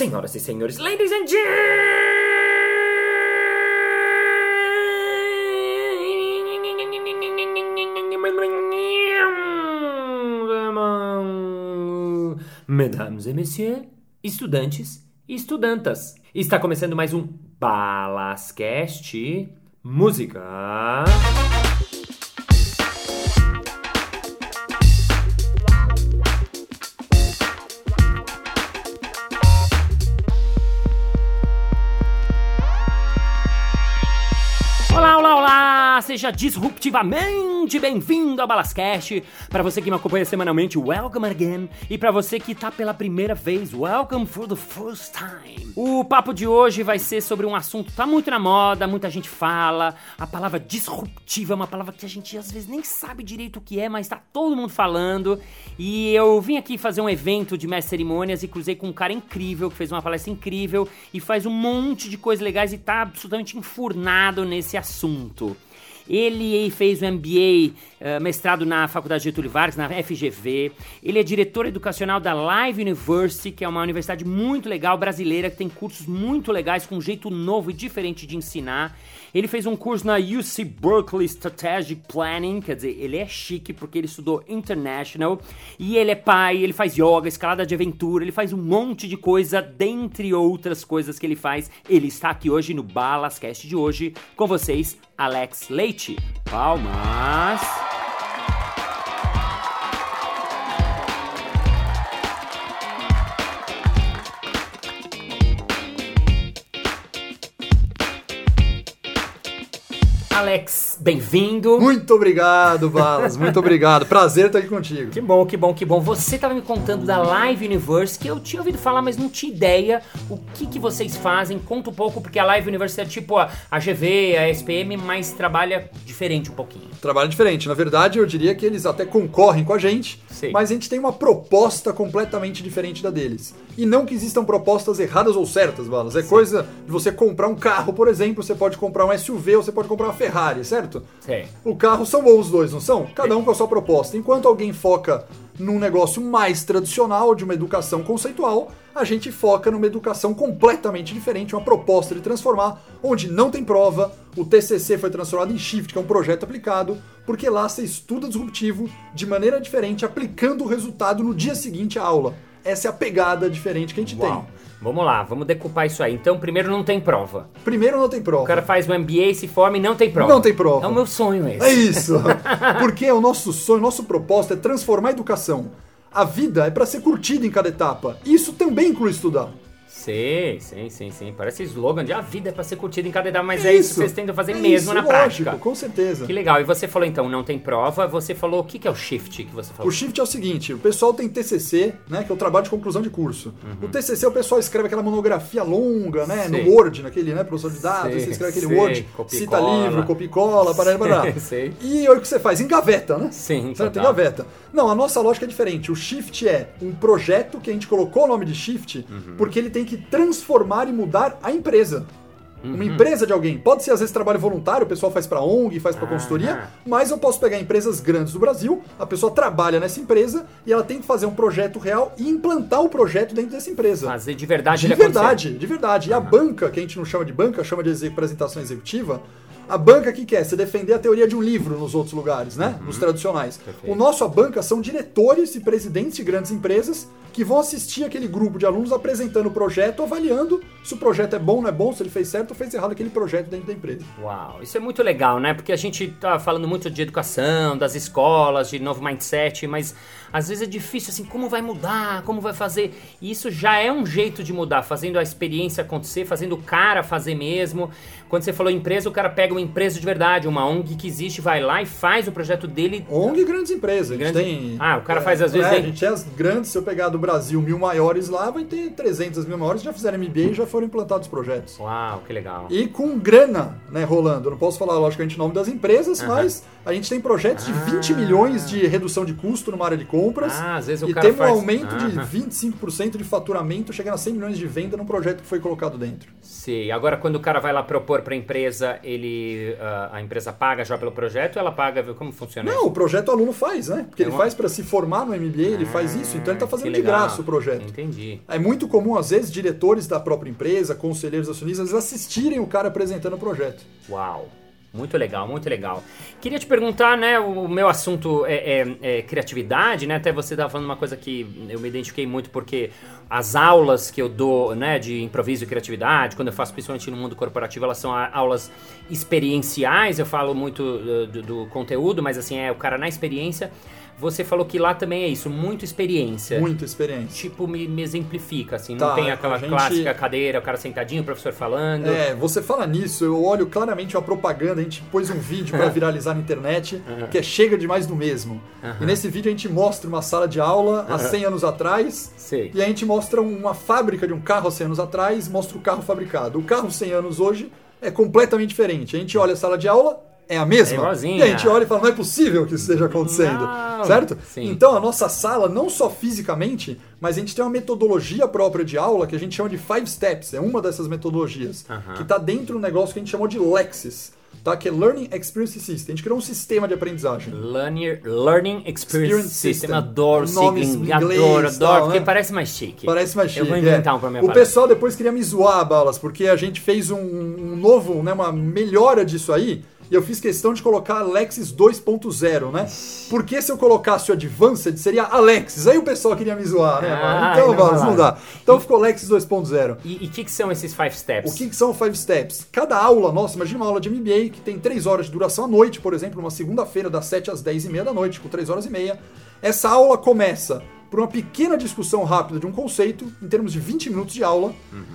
Senhoras e senhores, ladies and gentlemen, mesdames et messieurs, estudantes e estudantas. Está começando mais um Balascast Música. Seja disruptivamente bem-vindo ao Balascast. Para você que me acompanha semanalmente, welcome again. E para você que tá pela primeira vez, welcome for the first time. O papo de hoje vai ser sobre um assunto que tá muito na moda, muita gente fala. A palavra disruptiva é uma palavra que a gente às vezes nem sabe direito o que é, mas tá todo mundo falando. E eu vim aqui fazer um evento de mestre cerimônias e cruzei com um cara incrível que fez uma palestra incrível e faz um monte de coisas legais e tá absolutamente enfurnado nesse assunto. Ele fez o MBA, eh, mestrado na Faculdade Getúlio Vargas, na FGV. Ele é diretor educacional da Live University, que é uma universidade muito legal brasileira, que tem cursos muito legais, com um jeito novo e diferente de ensinar. Ele fez um curso na UC Berkeley Strategic Planning, quer dizer, ele é chique porque ele estudou International. E ele é pai, ele faz yoga, escalada de aventura, ele faz um monte de coisa, dentre outras coisas que ele faz. Ele está aqui hoje no Balascast de hoje com vocês, Alex Leite. Palmas! Alex, bem-vindo. Muito obrigado, Balas. Muito obrigado. Prazer estar aqui contigo. Que bom, que bom, que bom. Você estava me contando da Live Universe, que eu tinha ouvido falar, mas não tinha ideia o que, que vocês fazem. Conta um pouco, porque a Live Universe é tipo a, a GV, a SPM, mas trabalha diferente um pouquinho. Trabalho diferente. Na verdade, eu diria que eles até concorrem com a gente, Sim. mas a gente tem uma proposta completamente diferente da deles. E não que existam propostas erradas ou certas, Balas. É coisa de você comprar um carro, por exemplo, você pode comprar um SUV ou você pode comprar uma Ferrari, certo? Sim. O carro são bons os dois, não são? Cada um com a sua proposta. Enquanto alguém foca num negócio mais tradicional, de uma educação conceitual, a gente foca numa educação completamente diferente, uma proposta de transformar, onde não tem prova, o TCC foi transformado em Shift, que é um projeto aplicado, porque lá você estuda disruptivo de maneira diferente, aplicando o resultado no dia seguinte à aula. Essa é a pegada diferente que a gente Uau. Vamos lá, vamos decupar isso aí. Então, primeiro não tem prova. Primeiro não tem prova. O cara faz o MBA, se forma e não tem prova. Não tem prova. É o meu sonho esse. É isso. Porque o nosso sonho, nosso propósito é transformar a educação. A vida é para ser curtida em cada etapa. Isso também inclui estudar. Sim, sim, sim, sim. Parece slogan de a vida é pra ser curtida em cada idade, mas é isso que vocês tentam fazer É mesmo isso, na lógico, prática. Com certeza. Que legal. E você falou então, não tem prova. Você falou o que, que é o shift que você falou? O shift é o seguinte, o pessoal tem TCC, né, que é o trabalho de conclusão de curso. O TCC o pessoal escreve aquela monografia longa, né, Sei. no Word, naquele, né, professor de dados, Sei, você escreve aquele sei, Word, cita cola. livro, copia e cola, parará, parará. Sei. E aí o que você faz? Engaveta, né? Sim, Certo? total. Engaveta. Não, a nossa lógica é diferente. O shift é um projeto que a gente colocou o nome de shift Uhum. porque ele tem que transformar e mudar a empresa. Uhum. Uma empresa de alguém. Pode ser, às vezes, trabalho voluntário, o pessoal faz pra ONG, faz pra Ah. consultoria, mas eu posso pegar empresas grandes do Brasil, a pessoa trabalha nessa empresa e ela tem que fazer um projeto real e implantar o projeto dentro dessa empresa. Fazer de verdade De ele acontecer. verdade, de verdade. E a banca, que a gente não chama de banca, chama de apresentação executiva, a banca que quer? Você defender a teoria de um livro nos outros lugares, né? Nos tradicionais. Perfeito. O nosso, a banca, são diretores e presidentes de grandes empresas que vão assistir aquele grupo de alunos apresentando o projeto, avaliando se o projeto é bom, não é bom, se ele fez certo ou fez errado aquele projeto dentro da empresa. Uau, isso é muito legal, né? Porque a gente tá falando muito de educação, das escolas, de novo mindset, mas às vezes é difícil assim, como vai mudar, como vai fazer. E isso já é um jeito de mudar, fazendo a experiência acontecer, fazendo o cara fazer mesmo. Quando você falou empresa, o cara pega uma empresa de verdade, uma ONG que existe, vai lá e faz o projeto dele. ONG e grandes empresas. A gente Grandes- tem. Ah, o cara faz, às vezes, É, tem- a gente é as grandes, se eu pegar do Brasil mil maiores lá, vai ter 300 mil maiores que já fizeram MBA e já foram implantados projetos. Uau, que legal. E com grana, né, rolando. Eu não posso falar, logicamente, o nome das empresas, Aham. mas a gente tem projetos de 20 Ah. milhões de redução de custo numa área de compras. Ah, às vezes o e cara teve faz- um aumento de Aham. 25% de faturamento, chegando a 100 milhões de venda num projeto que foi colocado dentro. Sim, agora quando o cara vai lá propor pra empresa, ele uh, a empresa paga já pelo projeto ou ela paga, como funciona Não, isso? o projeto o aluno faz, né? Porque É ele uma- faz para se formar no MBA, ele faz isso, então ele tá Ah, fazendo de graça o projeto. Entendi. É muito comum, às vezes, diretores da própria empresa, conselheiros acionistas, assistirem o cara apresentando o projeto. Uau. Muito legal, muito legal. Queria te perguntar, né? O meu assunto é, é- é criatividade, né? Até você estava falando uma coisa que eu me identifiquei muito porque as aulas que eu dou, né, de improviso e criatividade, quando eu faço principalmente no mundo corporativo, elas são aulas experienciais. Eu falo muito uh, do, do conteúdo, mas assim, é o cara na experiência. Você falou que lá também é isso, muito experiência. Muita experiência. Tipo, me, me exemplifica, assim, não Tá, tem aquela gente- clássica cadeira, o cara sentadinho, o professor falando. É, você fala nisso, eu olho claramente uma propaganda, a gente pôs um vídeo para viralizar na internet, que é Chega demais do mesmo. E nesse vídeo a gente mostra uma sala de aula há 100 anos atrás, Sei. e a gente mostra uma fábrica de um carro há 100 anos atrás, mostra o carro fabricado. O carro 100 anos hoje é completamente diferente. A gente olha a sala de aula, é a mesma. É e a gente olha e fala, não é possível que isso esteja acontecendo. Não. Certo? Sim. Então a nossa sala, não só fisicamente, mas a gente tem uma metodologia própria de aula que a gente chama de Five Steps. É uma dessas metodologias. Aham. Que está dentro do negócio que a gente chamou de Lexis. Tá? Que é Learning Experience System. A gente criou um sistema de aprendizagem. Learning, Learning Experience, Experience System. System. Adoro, sigla, em inglês, adoro, tal, adoro, porque né? parece mais chique. Parece mais chique. Eu vou inventar é. um pra minha O palestra. pessoal depois queria me zoar, Balas, porque a gente fez um, um novo, né, uma melhora disso aí. E eu fiz questão de colocar Alexis 2.0, né? Porque se eu colocasse o Advanced, seria Alexis. Aí o pessoal queria me zoar, né? Ah, então, não não dá. Então ficou Alexis 2.0. E o que, que são esses five steps? O que, que são Five Steps? Cada aula nossa, imagina uma aula de MBA que tem 3 horas de duração à noite, por exemplo, uma segunda-feira, das 7 às 10 e meia da noite, com 3 horas e meia. Essa aula começa por uma pequena discussão rápida de um conceito, em termos de 20 minutos de aula.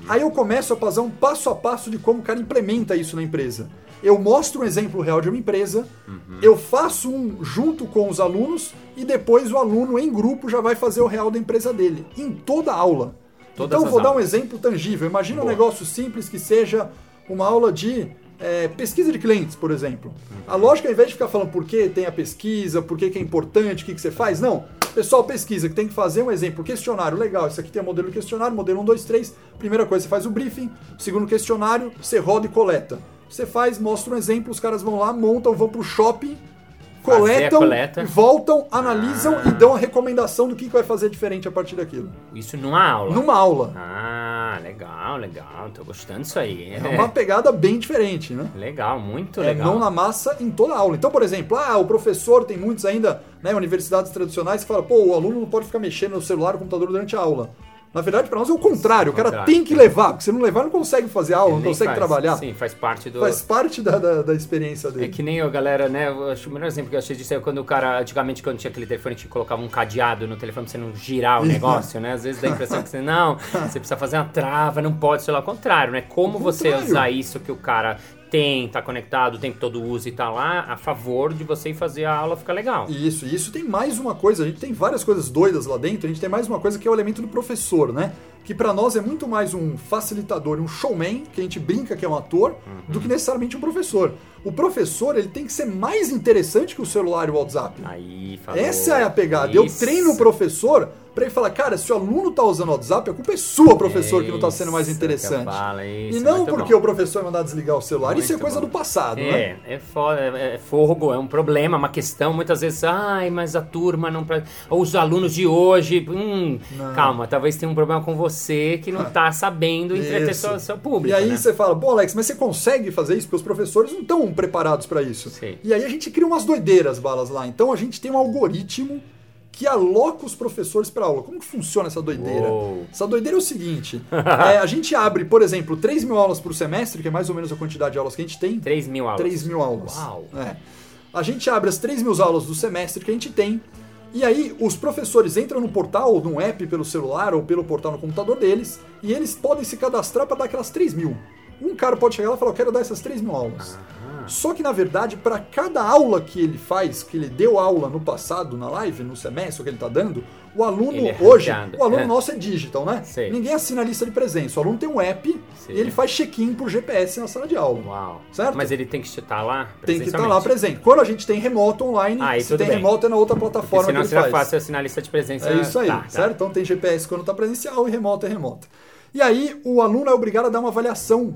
Aí eu começo a fazer um passo a passo de como o cara implementa isso na empresa. Eu mostro um exemplo real de uma empresa, eu faço um junto com os alunos e depois o aluno em grupo já vai fazer o real da empresa dele, em toda a aula. Todas então vou dar um aulas. exemplo tangível. Imagina um Boa. negócio simples que seja uma aula de é, pesquisa de clientes, por exemplo. A lógica, ao invés de ficar falando por que tem a pesquisa, por que, que é importante, o que, que você faz, não. Pessoal, pesquisa, que tem que fazer um exemplo, questionário, legal, isso aqui tem o modelo de questionário, modelo 1, 2, 3. Primeira coisa, você faz o briefing. Segundo questionário, você roda e coleta. Você faz, mostra um exemplo, os caras vão lá, montam, vão pro shopping, coletam, coleta. voltam, analisam Ah. e dão a recomendação do que, vai fazer diferente a partir daquilo. Isso numa aula. Numa aula. Ah, legal, legal. Tô gostando disso aí. É uma pegada bem diferente, né? Legal, muito É legal. mão na massa em toda a aula. Então, por exemplo, ah, o professor tem muitos ainda, né, universidades tradicionais que falam, pô, o aluno não pode ficar mexendo no celular ou computador durante a aula. Na verdade, para nós é o contrário. O cara Contrário. tem que levar, porque se não levar, não consegue fazer aula, Ele não consegue faz. trabalhar. Sim, faz parte do... Faz parte da, da, da experiência É dele. que nem eu, galera, né? Eu acho o melhor exemplo que eu achei disso é quando o cara, antigamente, quando tinha aquele telefone, que colocava um cadeado no telefone pra você não girar o negócio, né? Às vezes dá a impressão que você, não, você precisa fazer uma trava, não pode, sei lá, ao contrário, né? Como você usar isso que o cara tem, tá conectado, o tempo todo usa e tá lá, a favor de você ir fazer a aula ficar legal. Isso, e isso tem mais uma coisa, a gente tem várias coisas doidas lá dentro, a gente tem mais uma coisa que é o elemento do professor, né? Que pra nós é muito mais um facilitador, um showman, que a gente brinca que é um ator, do que necessariamente um professor. O professor, ele tem que ser mais interessante que o celular e o WhatsApp. Aí, falou. Essa é a pegada. Eu Isso. treino o professor pra ele falar, cara, se o aluno tá usando o WhatsApp, a culpa é sua, professor, que não tá sendo mais interessante. isso, e não muito porque bom. o professor mandar desligar o celular. isso é Muito coisa bom. do passado, né? É, é foda, é, é fogo, é um problema, uma questão. Muitas vezes, ai, mas a turma não. pra- Ou os alunos de hoje. Hum, Não. calma, talvez tenha um problema com você que não tá sabendo entreter seu, seu público. E aí né? você fala, pô, Alex, mas você consegue fazer isso? Porque os professores não estão preparados para isso. Sim. E aí a gente cria umas doideiras, balas lá. Então a gente tem um algoritmo que aloca os professores para aula. Como que funciona essa doideira? Uou. Essa doideira é o seguinte: é, a gente abre, por exemplo, 3 mil aulas por semestre, que é mais ou menos a quantidade de aulas que a gente tem. 3 mil aulas. 3 mil aulas. Uau. É. A gente abre as 3 mil aulas do semestre que a gente tem. E aí, os professores entram no portal, num app pelo celular ou pelo portal no computador deles, e eles podem se cadastrar para dar aquelas 3 mil. Um cara pode chegar lá e falar: Eu quero dar essas 3 mil aulas. Só que, na verdade, para cada aula que ele faz, que ele deu aula no passado, na live, no semestre que ele está dando, o aluno é hoje, o aluno É. nosso é digital, né? Sei. Ninguém assina a lista de presença. O aluno tem um app Sim. e ele faz check-in por GPS na sala de aula. Uau. Certo? Mas ele tem que estar lá Tem que estar lá presente. Quando a gente tem remoto online, Aí se tem bem. remoto é na outra Porque plataforma senão que ele faz. fácil assinar a lista de presença. É isso aí, Tá, tá. certo? Então tem GPS quando está presencial e remoto é remoto. E aí o aluno é obrigado a dar uma avaliação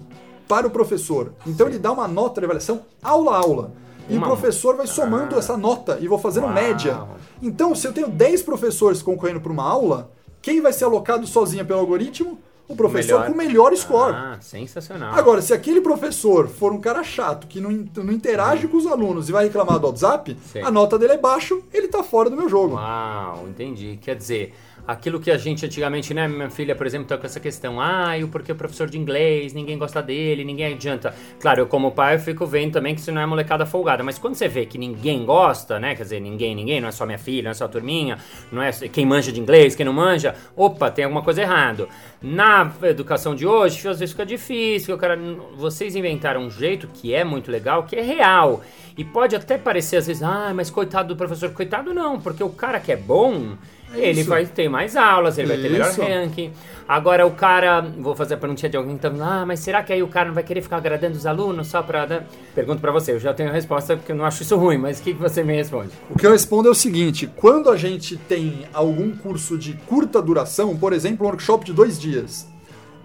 para o professor. Então ele dá uma nota de avaliação aula a aula. E Uma- o professor vai somando Ah. essa nota e vou fazendo Uau. média. Então, se eu tenho 10 professores concorrendo para uma aula, quem vai ser alocado sozinha pelo algoritmo? O professor Melhor. com o melhor score. Ah, sensacional. Agora, se aquele professor for um cara chato, que não, não interage com os alunos e vai reclamar do WhatsApp, Sim. a nota dele é baixa, ele tá fora do meu jogo. Uau, entendi. Quer dizer, aquilo que a gente antigamente, né, minha filha, por exemplo, tá com essa questão, ah, e o porquê o professor de inglês, ninguém gosta dele, ninguém adianta. Claro, eu como pai eu fico vendo também que isso não é molecada folgada, mas quando você vê que ninguém gosta, né, quer dizer, ninguém, ninguém, não é só minha filha, não é só a turminha, não é quem manja de inglês, quem não manja, opa, tem alguma coisa errada. Na educação de hoje, às vezes fica difícil, cara, vocês inventaram um jeito que é muito legal, que é real. E pode até parecer às vezes, ah, mas coitado do professor, coitado não, porque o cara que é bom, É ele isso. vai ter mais aulas, ele vai ter melhor Isso. ranking. Agora o cara, vou fazer a perguntinha de alguém que tá falando, ah, mas será que aí o cara não vai querer ficar agradando os alunos só pra... dar-" Pergunto pra você, eu já tenho a resposta porque eu não acho isso ruim, mas o que, que você me responde? O que eu respondo é o seguinte: quando a gente tem algum curso de curta duração, por exemplo, um workshop de dois dias,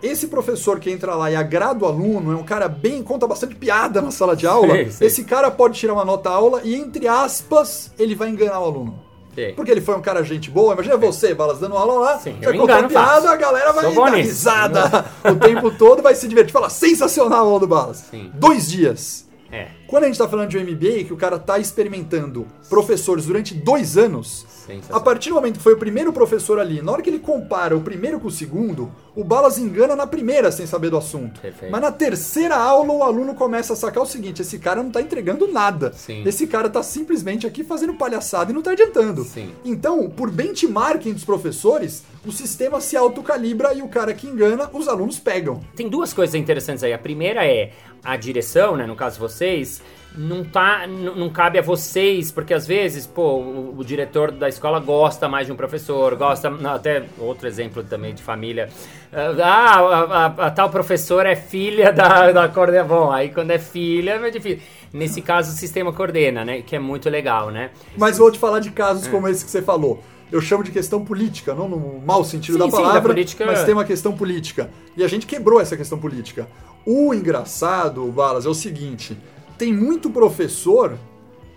esse professor que entra lá e agrada o aluno, é um cara bem, conta bastante piada na sala de aula, Sei, sei. esse cara pode tirar uma nota aula e, entre aspas, ele vai enganar o aluno. Sei. Porque ele foi um cara gente boa, imagina você, Balas, dando aula lá, Sim, você eu conta engano piada, a galera vai Sou dar risada o tempo todo, vai se divertir. Fala, sensacional a aula do Balas. Sim. Dois dias. É, Quando a gente tá falando de um MBA, que o cara tá experimentando professores durante dois anos, a partir do momento que foi o primeiro professor ali, na hora que ele compara o primeiro com o segundo, o Balas engana na primeira sem saber do assunto. Perfeito. Mas na terceira aula, o aluno começa a sacar o seguinte: esse cara não tá entregando nada. Sim. Esse cara tá simplesmente aqui fazendo palhaçada e não tá adiantando. Sim. Então, por benchmarking dos professores, o sistema se autocalibra e o cara que engana, os alunos pegam. Tem duas coisas interessantes aí. A primeira é a direção, né? No caso vocês, não tá, não cabe a vocês, porque às vezes, pô, o, o diretor da escola gosta mais de um professor, gosta, até outro exemplo também de família. Ah, a, a- a tal professora é filha da, da coordenadora. Bom, aí quando é filha é difícil. Nesse caso, o sistema coordena, né? Que é muito legal, né? Mas vou te falar de É. casos como esse que você falou. Eu chamo de questão política, não no mau sentido Sim, da sim, da palavra, política- mas tem uma questão política. E a gente quebrou essa questão política. O engraçado, Balas, é o seguinte: tem muito professor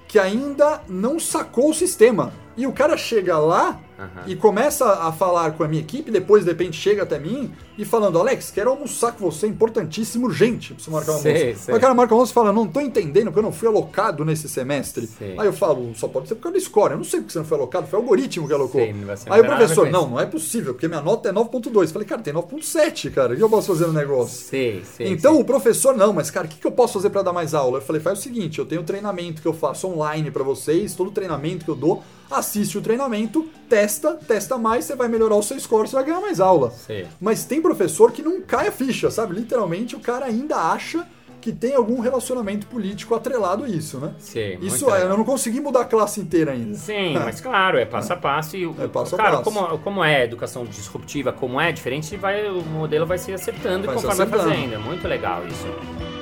que ainda não sacou o sistema. E o cara chega lá Aham. e começa a falar com a minha equipe, depois de repente chega até mim e falando, Alex, quero almoçar com você, importantíssimo, urgente, preciso marcar um Sei, almoço. sei. Aí o cara marca o almoço e fala, não tô entendendo, porque eu não fui alocado nesse semestre. Sei. Aí eu falo, só pode ser por causa do score, eu não sei porque você não foi alocado, foi o algoritmo que alocou. Sei, não Aí o professor, não, não é possível, porque minha nota é 9.2. Eu Falei, cara, tem 9.7, cara, o que eu posso fazer no negócio? Sei, sei. Então o professor, não, mas cara, o que, que eu posso fazer para dar mais aula? Eu falei, faz o seguinte, eu tenho um treinamento que eu faço online para vocês, todo treinamento que eu dou, assiste o treinamento, testa, testa mais, você vai melhorar o seu score, você vai ganhar mais aula. Sei. Mas tem professor que não cai a ficha, sabe? Literalmente o cara ainda acha que tem algum relacionamento político atrelado a isso, né? Muito Isso é, eu não consegui mudar a classe inteira ainda. Sim, mas claro, é passo a passo e É passo a claro, passo. Como, como é educação disruptiva, como é diferente, vai, o modelo vai se acertando Vai se conforme vai acertando. fazendo. É muito legal isso.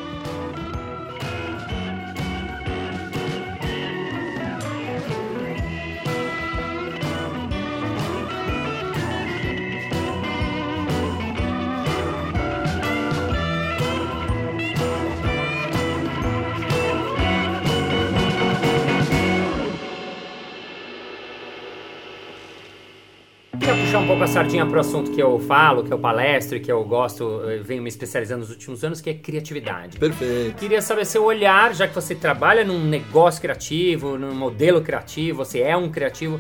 Um pouco a sardinha pro assunto que eu falo, que eu palestro, e que eu gosto, eu venho me especializando nos últimos anos, que é criatividade. Perfeito. Queria saber seu olhar, já que você trabalha num negócio criativo, num modelo criativo, você é um criativo.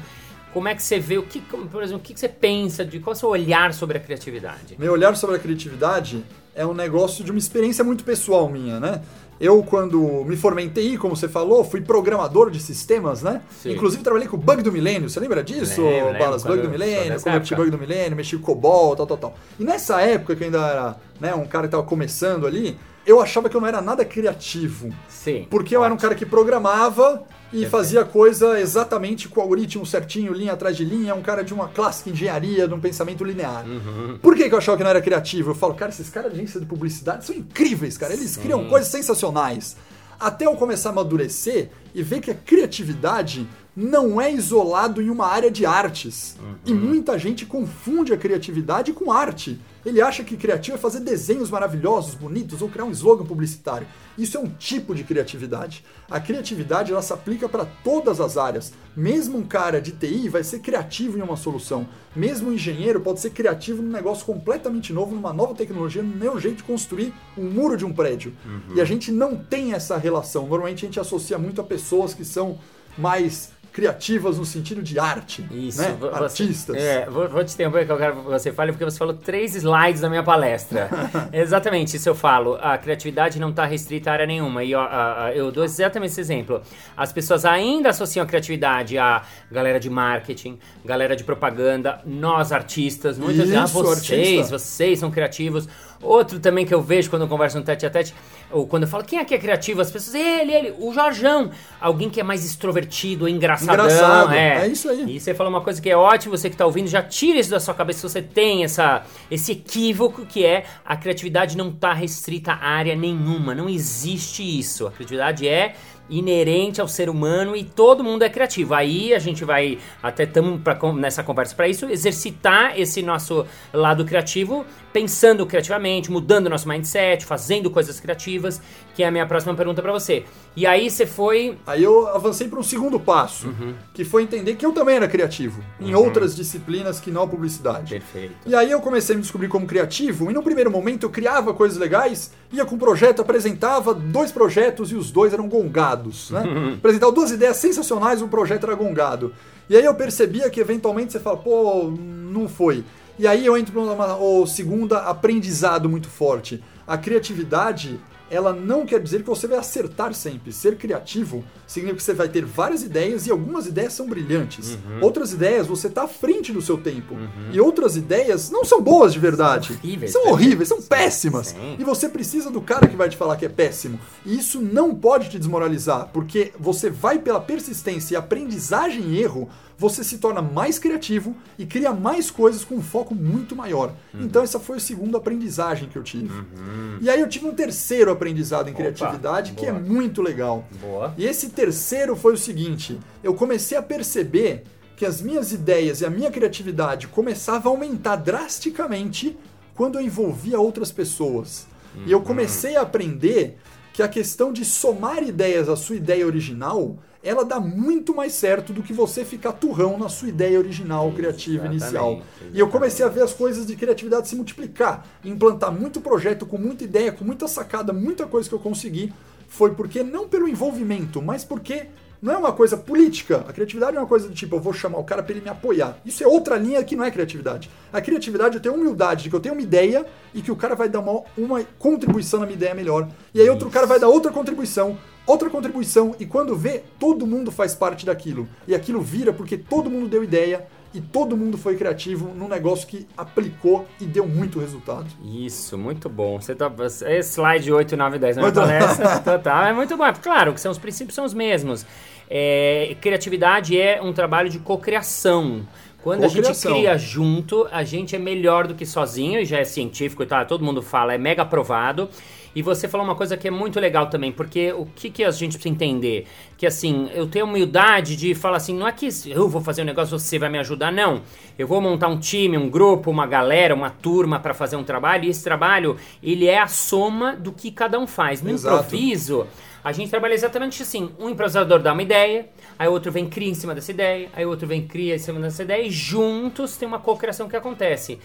Como é que você vê o que, por exemplo, o que que você pensa de qual é o seu olhar sobre a criatividade? Meu olhar sobre a criatividade é um negócio de uma experiência muito pessoal minha, né? Eu, quando me formei em TI, como você falou, fui programador de sistemas, né? Sim. Inclusive, trabalhei com o Bug do Milênio. Você lembra disso, Lembro, Balas? Bug do Milênio, converti. Bug do Milênio, mexi com COBOL, tal, tal, tal. E nessa época, que eu ainda era né, um cara que tava começando ali, eu achava que eu não era nada criativo. Sim. Porque eu era um cara que programava e Perfeito. fazia coisa exatamente com o algoritmo certinho, linha atrás de linha, um cara de uma clássica engenharia, de um pensamento linear. Uhum. Por que, que eu achava que não era criativo? Eu falo, cara, esses caras de agência de publicidade são incríveis, cara. Eles Sim. criam coisas sensacionais. Até eu começar a amadurecer e ver que a criatividade não é isolado em uma área de artes. E Uhum. muita gente confunde a criatividade com arte. Ele acha que criativo é fazer desenhos maravilhosos, bonitos ou criar um slogan publicitário. Isso é um tipo de criatividade. A criatividade ela se aplica para todas as áreas. Mesmo um cara de TI vai ser criativo em uma solução. Mesmo um engenheiro pode ser criativo num negócio completamente novo, numa nova tecnologia, no meu jeito de construir um muro de um prédio. Uhum. E a gente não tem essa relação. Normalmente a gente associa muito a pessoas que são mais criativas no sentido de arte. Isso, né? você, artistas. É, vou, vou te interromper que eu quero que você fale, porque você falou três slides na minha palestra. exatamente, isso eu falo. A criatividade não está restrita a área nenhuma. E ó, eu dou exatamente esse exemplo. As pessoas ainda associam a criatividade a galera de marketing, galera de propaganda, nós artistas, muitas vezes, ah, vocês, artista. vocês são criativos. Outro também que eu vejo quando eu converso no tete a tete, ou quando eu falo quem é que é criativo, as pessoas, ele, ele, o Jorjão. Alguém que é mais extrovertido, engraçadão. Engraçado, é. é isso aí. E você falou uma coisa que é ótima, você que está ouvindo, já tira isso da sua cabeça se você tem essa, esse equívoco que é a criatividade não está restrita a área nenhuma. Não existe isso. A criatividade é inerente ao ser humano e todo mundo é criativo. Aí a gente vai, até estamos nessa conversa para isso, exercitar esse nosso lado criativo, pensando criativamente, mudando nosso mindset, fazendo coisas criativas, que é a minha próxima pergunta para você. E aí você foi. Aí eu avancei para um segundo passo, uhum. que foi entender que eu também era criativo, em uhum. outras disciplinas que não a publicidade. Perfeito. E aí eu comecei a me descobrir como criativo, e no primeiro momento eu criava coisas legais, ia com um projeto, apresentava dois projetos e os dois eram gongados. Né? Uhum. Apresentava duas ideias sensacionais, um projeto era gongado. E aí eu percebia que eventualmente você fala, pô, não foi. E aí eu entro no segundo aprendizado muito forte. A criatividade ela não quer dizer que você vai acertar sempre. Ser criativo significa que você vai ter várias ideias e algumas ideias são brilhantes. Uhum. Outras ideias você está à frente do seu tempo. Uhum. E outras ideias não são boas de verdade. São horríveis, são, horríveis, são péssimas. Sim. E você precisa do cara que vai te falar que é péssimo. E isso não pode te desmoralizar, porque você vai pela persistência e aprendizagem e erro você se torna mais criativo e cria mais coisas com um foco muito maior. Uhum. Então, essa foi a segunda aprendizagem que eu tive. Uhum. E aí, eu tive um terceiro aprendizado em Opa, criatividade boa. que é muito legal. Boa. E esse terceiro foi o seguinte: eu comecei a perceber que as minhas ideias e a minha criatividade começavam a aumentar drasticamente quando eu envolvia outras pessoas. Uhum. E eu uhum. comecei a aprender que a questão de somar ideias à sua ideia original ela dá muito mais certo do que você ficar turrão na sua ideia original, criativa, exatamente, inicial. Exatamente. E eu comecei a ver as coisas de criatividade se multiplicar, implantar muito projeto com muita ideia, com muita sacada, muita coisa que eu consegui. Foi porque, não pelo envolvimento, mas porque não é uma coisa política. A criatividade é uma coisa do tipo, eu vou chamar o cara para ele me apoiar. Isso é outra linha que não é criatividade. A criatividade eu tenho humildade de que eu tenho uma ideia e que o cara vai dar uma, uma contribuição na minha ideia melhor. E aí outro cara vai dar outra contribuição outra contribuição e quando vê, todo mundo faz parte daquilo. E aquilo vira porque todo mundo deu ideia e todo mundo foi criativo num negócio que aplicou e deu muito resultado. Isso, muito bom. Você tá, é slide 8, 9, 10 não palestra total. É muito bom. Claro que são os princípios são os mesmos. É, criatividade é um trabalho de cocriação. Quando a gente cria junto, a gente é melhor do que sozinho, e já é científico e tal, todo mundo fala, é mega aprovado. E você falou uma coisa que é muito legal também, porque o que, que a gente precisa entender? Que assim, eu tenho humildade de falar assim, não é que eu vou fazer um negócio, você vai me ajudar, não. Eu vou montar um time, um grupo, uma galera, uma turma para fazer um trabalho, e esse trabalho, ele é a soma do que cada um faz. No Exato. improviso, a gente trabalha exatamente assim: um improvisador dá uma ideia, aí outro vem cria em cima dessa ideia, aí outro vem cria em cima dessa ideia, e juntos tem uma cocriação que acontece.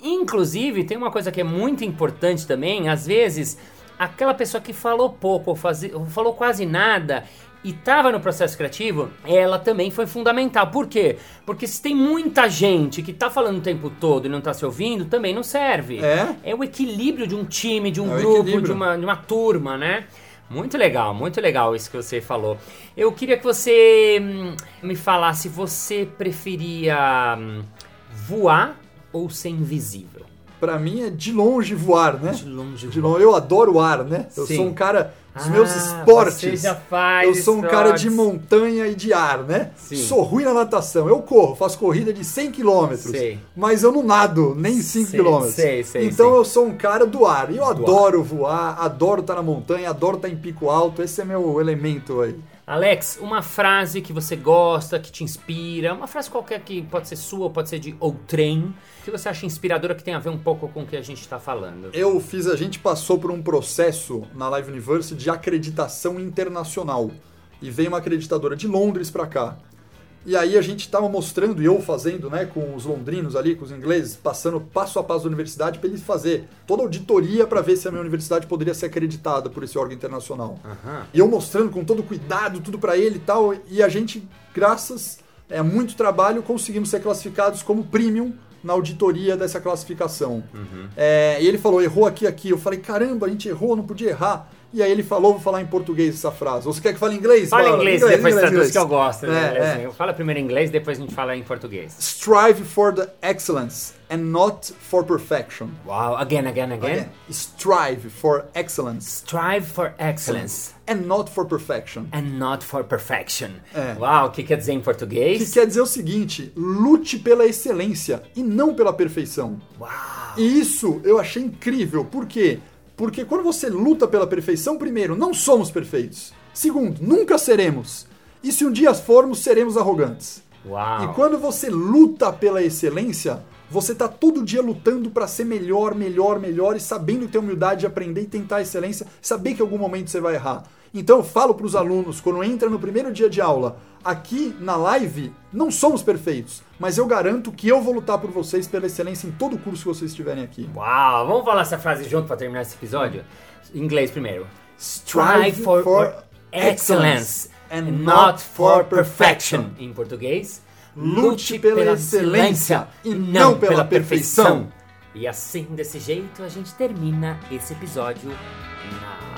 Inclusive, tem uma coisa que é muito importante também, às vezes aquela pessoa que falou pouco ou, faz, ou falou quase nada e estava no processo criativo, ela também foi fundamental. Por quê? Porque se tem muita gente que está falando o tempo todo e não está se ouvindo, também não serve. É? É o equilíbrio de um time, de um é grupo, de uma, de uma turma, né? Muito legal, muito legal isso que você falou. Eu queria que você hum, me falasse, você preferia hum, voar ou ser invisível? Para mim é de longe voar, né? De longe de longe. Eu adoro ar, né? Eu Sim. sou um cara dos meus Ah, esportes. Você já faz Eu sou um cara de esportes. montanha e de ar, né? Sim. Sou ruim na natação. Eu corro, faço corrida de 100 quilômetros. Sei. Mas eu não nado nem 5 Sei, quilômetros. sei, sei, então eu sou um cara do ar. E eu adoro voar, adoro estar na montanha, adoro estar em pico alto. Esse é meu elemento aí. Alex, uma frase que você gosta, que te inspira, uma frase qualquer que pode ser sua, pode ser de outrem, que você acha inspiradora, que tem a ver um pouco com o que a gente está falando. Eu fiz, a gente passou por um processo na Live University de acreditação internacional. E veio uma acreditadora de Londres pra cá. E aí a gente estava mostrando, e eu fazendo, né, com os londrinos ali, com os ingleses, passando passo a passo da universidade para eles fazer toda a auditoria para ver se a minha universidade poderia ser acreditada por esse órgão internacional. Aham. E eu mostrando com todo cuidado, tudo para ele e tal, e a gente, graças a muito trabalho, conseguimos ser classificados como premium na auditoria dessa classificação. É, e ele falou, errou aqui, aqui. Eu falei, caramba, a gente errou, não podia errar. E aí ele falou, vou falar em português essa frase. Você quer que fale em inglês? Fala em Bala? inglês, depois traduz inglês. que eu gosto. né, É, é. Fala primeiro em inglês, depois a gente fala em português. Strive for the excellence and not for perfection. Wow, again, again, again. Again, strive for excellence Strive for excellence and not for perfection. and not for perfection. É. Uau, o que quer dizer em português? Que quer dizer o seguinte: lute pela excelência e não pela perfeição. Uau. E isso eu achei incrível. Por quê? Porque quando você luta pela perfeição, primeiro, não somos perfeitos. Segundo, nunca seremos. E se um dia formos, seremos arrogantes. Uau. E quando você luta pela excelência, você tá todo dia lutando para ser melhor, melhor, melhor e sabendo ter humildade de aprender e tentar a excelência, saber que em algum momento você vai errar. Então eu falo para os alunos, quando entra no primeiro dia de aula, aqui na live, não somos perfeitos, mas eu garanto que eu vou lutar por vocês pela excelência em todo o curso que vocês estiverem aqui. Uau, vamos falar essa frase junto para terminar esse episódio? Em inglês primeiro. Strive for excellence and and not for for perfection. Em português, Lute pela excelência e não pela perfeição. E assim, desse jeito, a gente termina esse episódio. Now.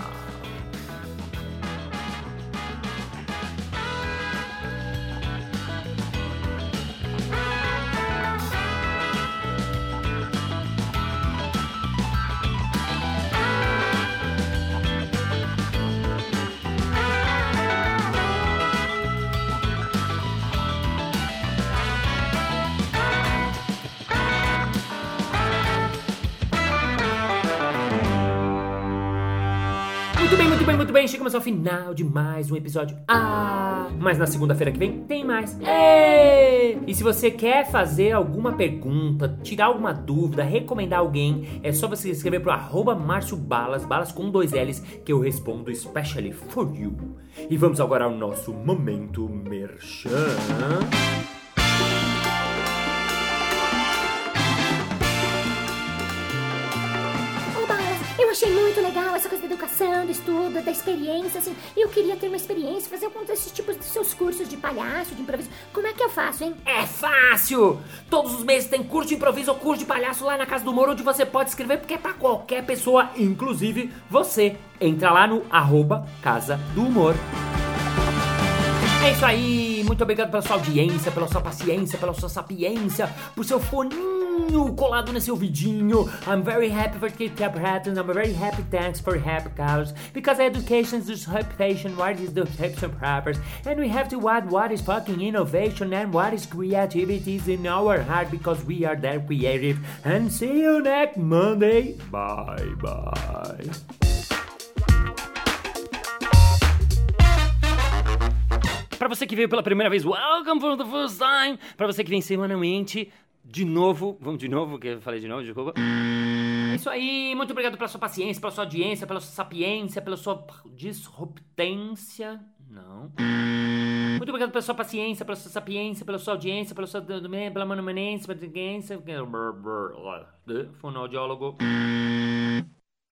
Muito bem. Chegamos ao final de mais um episódio. Ah, mas na segunda-feira que vem tem mais. Ê! E se você quer fazer alguma pergunta, tirar alguma dúvida, recomendar alguém, é só você escrever pro arroba Márcio Balas, balas com dois L's, que eu respondo especially for you. E vamos agora ao nosso momento merchan. Da educação, do estudo, da experiência, assim. Eu queria ter uma experiência, fazer algum desses tipos de seus cursos de palhaço, de improviso. Como é que eu faço, hein? É fácil! Todos os meses tem curso de improviso ou curso de palhaço lá na Casa do Humor, onde você pode escrever, porque é pra qualquer pessoa, inclusive você. Entra lá no arroba Casa do Humor. É isso aí, muito obrigado pela sua audiência, pela sua paciência, pela sua sapiência, por seu foninho colado nesse ouvidinho. I'm very happy for it kept happening. I'm very happy, thanks for happy colors. Because education is reputation, what is the reputation purpose? And we have to add what is fucking innovation and what is creativity is in our heart because we are that creative. And see you next Monday. Bye bye. Pra você que veio pela primeira vez, welcome for the first time. Pra você que vem semanalmente, de novo, vamos de novo, que eu falei de novo, desculpa. É isso aí, muito obrigado pela sua paciência, pela sua audiência, pela sua sapiência, pela sua disruptância. Não. Muito obrigado pela sua paciência, pela sua sapiência, pela sua audiência, pela sua pela manumanência, pela audiência, fonoaudiólogo.